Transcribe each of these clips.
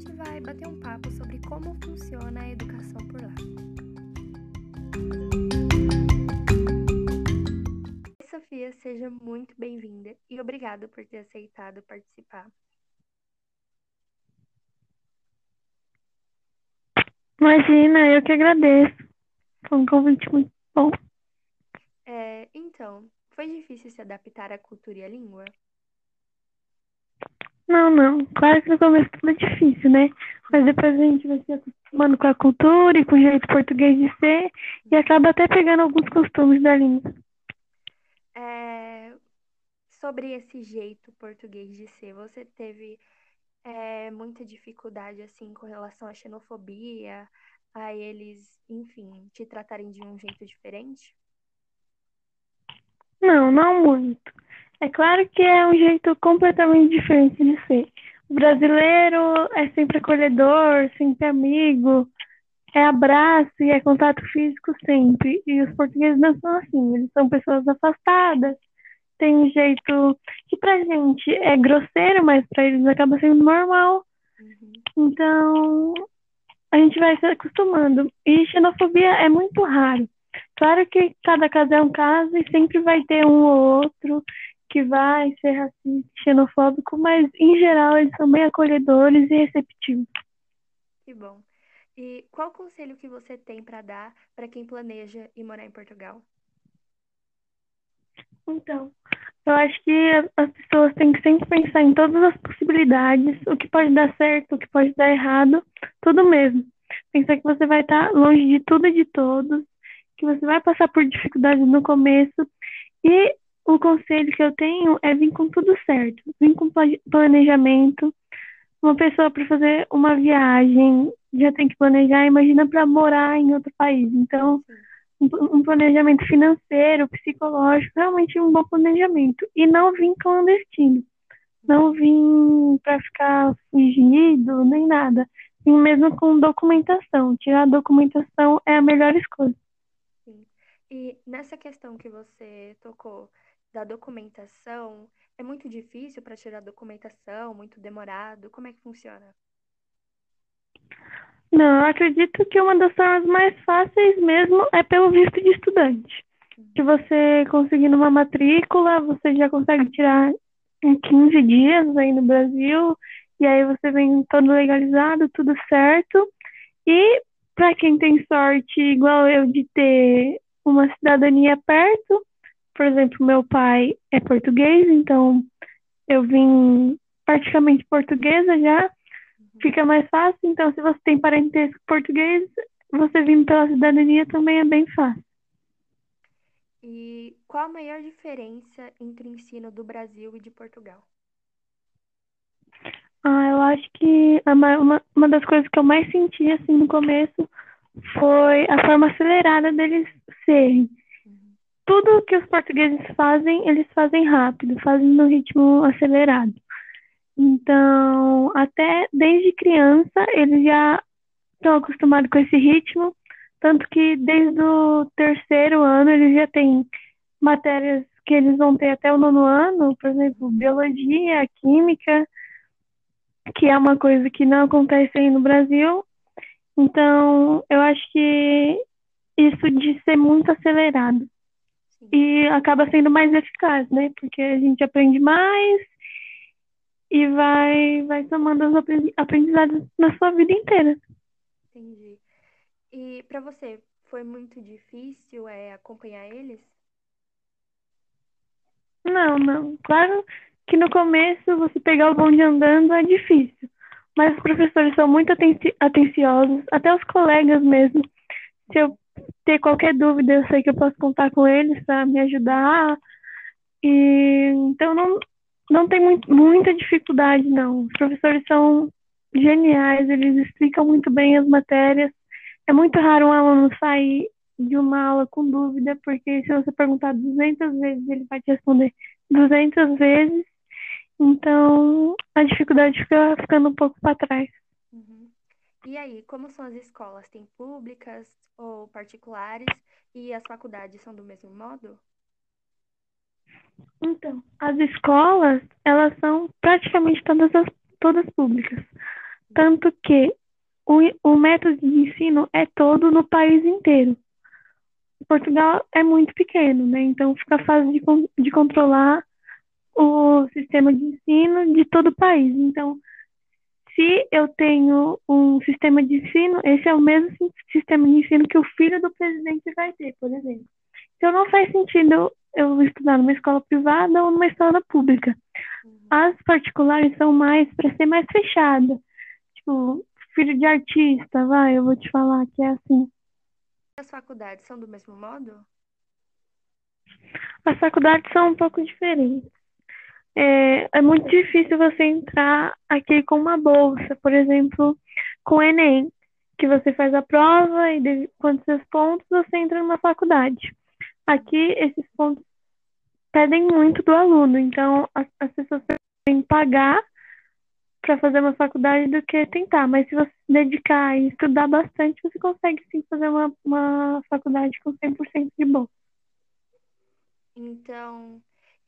gente vai bater um papo sobre como funciona a educação por lá. Oi, Sofia, seja muito bem-vinda e obrigado por ter aceitado participar. Imagina, eu que agradeço. Foi um convite muito bom. É, então, foi difícil se adaptar à cultura e à língua? Não, não. Claro que no começo tudo é difícil, né? Mas depois a gente vai se acostumando com a cultura e com o jeito português de ser e acaba até pegando alguns costumes da língua. É, sobre esse jeito português de ser, você teve é, muita dificuldade assim com relação à xenofobia, a eles, enfim, te tratarem de um jeito diferente? Não, não muito. É claro que é um jeito completamente diferente de ser. O brasileiro é sempre acolhedor, sempre amigo, é abraço e é contato físico sempre. E os portugueses não são assim, eles são pessoas afastadas, tem um jeito que pra gente é grosseiro, mas pra eles acaba sendo normal. Uhum. Então, a gente vai se acostumando. E xenofobia é muito raro. Claro que cada caso é um caso e sempre vai ter um ou outro que vai ser racista, xenofóbico, mas em geral eles são bem acolhedores e receptivos. Que bom. E qual conselho que você tem para dar para quem planeja ir morar em Portugal? Então, eu acho que as pessoas têm que sempre pensar em todas as possibilidades, o que pode dar certo, o que pode dar errado, tudo mesmo. Pensar que você vai estar longe de tudo e de todos, que você vai passar por dificuldades no começo e o conselho que eu tenho é vir com tudo certo, vir com planejamento. Uma pessoa para fazer uma viagem já tem que planejar, imagina para morar em outro país. Então, um planejamento financeiro, psicológico, realmente um bom planejamento. E não vir clandestino. Não vir para ficar fugido, nem nada. Vim mesmo com documentação. Tirar a documentação é a melhor escolha. E nessa questão que você tocou, da documentação, é muito difícil para tirar documentação, muito demorado? Como é que funciona? Não, eu acredito que uma das formas mais fáceis mesmo é pelo visto de estudante. Uhum. Que você conseguindo uma matrícula, você já consegue tirar em 15 dias aí no Brasil, e aí você vem todo legalizado, tudo certo. E para quem tem sorte, igual eu, de ter uma cidadania perto, por exemplo, meu pai é português, então eu vim praticamente portuguesa já, fica mais fácil. Então, se você tem parentesco português, você vindo pela cidadania também é bem fácil. E qual a maior diferença entre o ensino do Brasil e de Portugal? Ah, eu acho que uma, uma das coisas que eu mais senti assim no começo foi a forma acelerada deles serem tudo que os portugueses fazem, eles fazem rápido, fazem no ritmo acelerado. Então, até desde criança, eles já estão acostumados com esse ritmo, tanto que desde o terceiro ano eles já têm matérias que eles vão ter até o nono ano, por exemplo, biologia, química, que é uma coisa que não acontece aí no Brasil. Então, eu acho que isso de ser muito acelerado e acaba sendo mais eficaz, né? Porque a gente aprende mais e vai, vai tomando os aprendizados na sua vida inteira. Entendi. E para você, foi muito difícil é, acompanhar eles? Não, não. Claro que no começo você pegar o bonde andando é difícil. Mas os professores são muito atenciosos, até os colegas mesmo. Se eu ter qualquer dúvida, eu sei que eu posso contar com eles para me ajudar. E então não, não tem muito, muita dificuldade, não. Os professores são geniais, eles explicam muito bem as matérias. É muito raro um aluno sair de uma aula com dúvida, porque se você perguntar 200 vezes, ele vai te responder 200 vezes. Então, a dificuldade fica ficando um pouco para trás. Uhum. E aí, como são as escolas? Tem públicas ou particulares? E as faculdades são do mesmo modo? Então, as escolas, elas são praticamente todas as todas públicas. Tanto que o, o método de ensino é todo no país inteiro. Portugal é muito pequeno, né? Então fica fácil de, de controlar o sistema de ensino de todo o país. Então, se eu tenho um sistema de ensino, esse é o mesmo sistema de ensino que o filho do presidente vai ter, por exemplo. Então, não faz sentido eu estudar numa escola privada ou numa escola pública. As particulares são mais para ser mais fechada. Tipo, filho de artista, vai, eu vou te falar que é assim. As faculdades são do mesmo modo? As faculdades são um pouco diferentes é, é muito difícil você entrar aqui com uma bolsa, por exemplo, com o Enem, que você faz a prova e de quantos pontos você entra numa faculdade. Aqui, esses pontos pedem muito do aluno, então as, as pessoas têm que pagar para fazer uma faculdade do que tentar, mas se você se dedicar e estudar bastante, você consegue sim fazer uma, uma faculdade com 100% de bolsa. Então,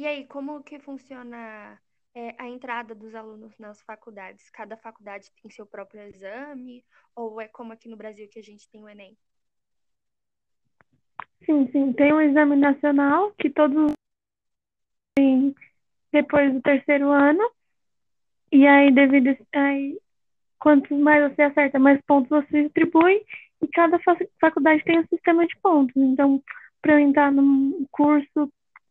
e aí, como que funciona é, a entrada dos alunos nas faculdades? Cada faculdade tem seu próprio exame? Ou é como aqui no Brasil que a gente tem o Enem? Sim, sim. Tem um exame nacional que todos têm depois do terceiro ano. E aí, devido quanto mais você acerta, mais pontos você distribui. E cada faculdade tem um sistema de pontos. Então, para eu entrar num curso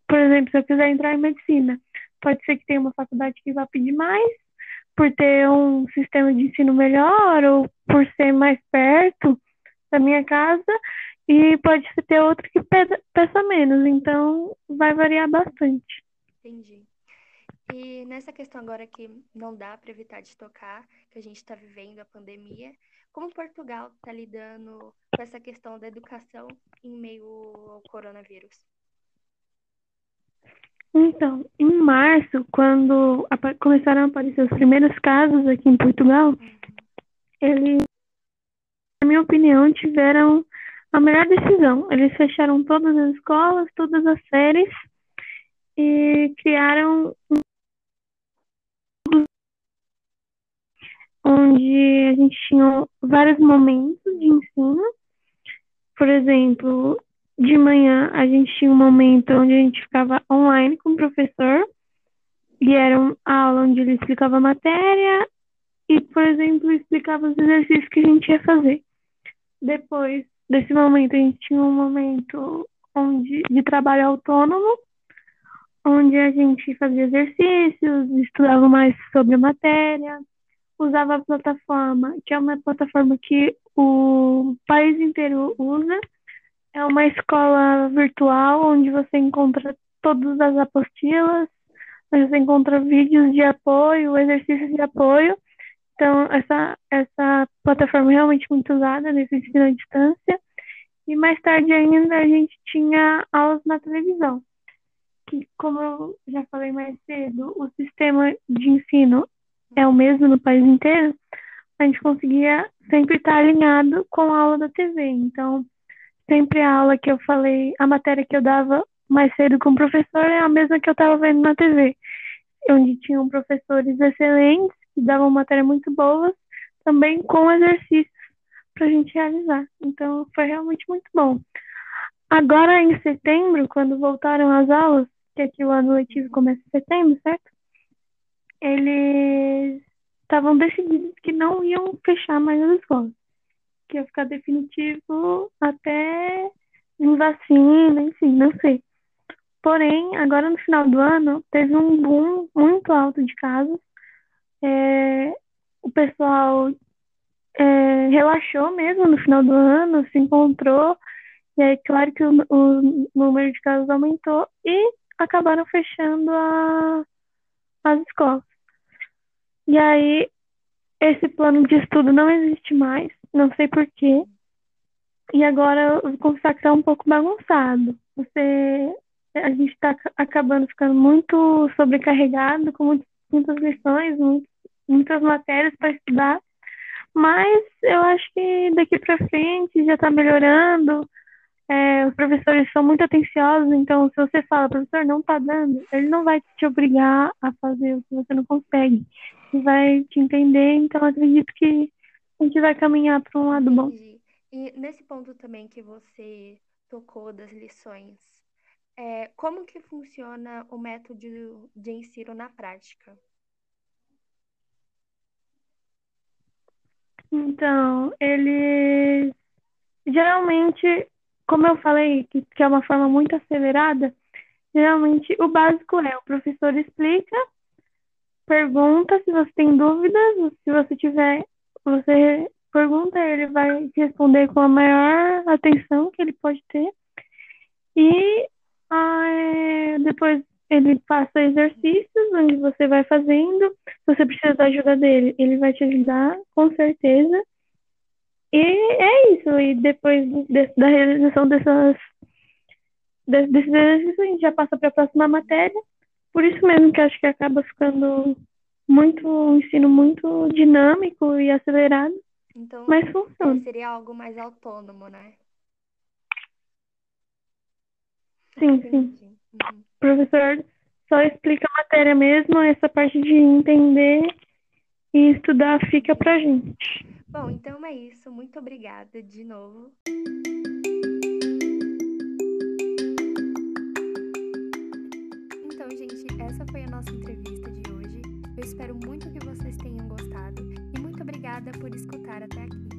por exemplo, se eu quiser entrar em medicina, pode ser que tenha uma faculdade que vá pedir mais, por ter um sistema de ensino melhor ou por ser mais perto da minha casa, e pode ter outro que peça menos, então vai variar bastante. Entendi. E nessa questão agora que não dá para evitar de tocar, que a gente está vivendo a pandemia, como Portugal está lidando com essa questão da educação em meio ao coronavírus? Então, em março, quando começaram a aparecer os primeiros casos aqui em Portugal, eles, na minha opinião, tiveram a melhor decisão. Eles fecharam todas as escolas, todas as séries e criaram onde a gente tinha vários momentos de ensino. Por exemplo, de manhã a gente tinha um momento onde a gente ficava online com o professor e era uma aula onde ele explicava a matéria e, por exemplo, explicava os exercícios que a gente ia fazer. Depois desse momento, a gente tinha um momento onde, de trabalho autônomo, onde a gente fazia exercícios, estudava mais sobre a matéria, usava a plataforma, que é uma plataforma que o país inteiro usa, é uma escola virtual onde você encontra todas as apostilas, onde você encontra vídeos de apoio, exercícios de apoio. Então, essa, essa plataforma é realmente muito usada nesse ensino à distância. E mais tarde ainda a gente tinha aulas na televisão, que, como eu já falei mais cedo, o sistema de ensino é o mesmo no país inteiro, a gente conseguia sempre estar alinhado com a aula da TV. Então, sempre a aula que eu falei, a matéria que eu dava mais cedo com o professor é a mesma que eu estava vendo na TV, onde tinham professores excelentes, que davam matéria muito boas, também com exercícios para a gente realizar. Então, foi realmente muito bom. Agora, em setembro, quando voltaram as aulas, que aqui o ano letivo começa em setembro, certo? Eles estavam decididos que não iam fechar mais as escolas que ia ficar definitivo até em vacina, enfim, não sei. Porém, agora no final do ano, teve um boom muito alto de casos. É, o pessoal é, relaxou mesmo no final do ano, se encontrou, e aí, claro que o, o número de casos aumentou e acabaram fechando a, as escolas. E aí, esse plano de estudo não existe mais não sei porquê. E agora eu vou que tá um pouco bagunçado. Você, a gente está acabando ficando muito sobrecarregado, com muitas, muitas lições, muitas, matérias para estudar. Mas eu acho que daqui para frente já está melhorando. é, os professores são muito atenciosos, então se você fala, professor, não tá dando, ele não vai te obrigar a fazer o que você não consegue. Ele vai te entender, então acredito que a gente vai caminhar para um lado bom. E nesse ponto também que você tocou das lições, é, como que funciona o método de ensino na prática? Então, ele geralmente, como eu falei, que, que é uma forma muito acelerada, geralmente o básico é o professor explica, pergunta se você tem dúvidas, se você tiver, você pergunta, ele vai te responder com a maior atenção que ele pode ter. E ah, depois ele passa exercícios onde você vai fazendo. Se você precisa da ajuda dele, ele vai te ajudar, com certeza. E é isso. E depois de, da realização dessas, desses exercícios, a gente já passa para a próxima matéria. Por isso mesmo que acho que acaba ficando muito um ensino muito dinâmico e acelerado. Então, mas funciona. seria algo mais autônomo, né? Sim, sim. Uhum. O professor só explica a matéria mesmo, essa parte de entender e estudar fica pra gente. Bom, então é isso. Muito obrigada de novo. espero muito que vocês tenham gostado e muito obrigada por escutar até aqui.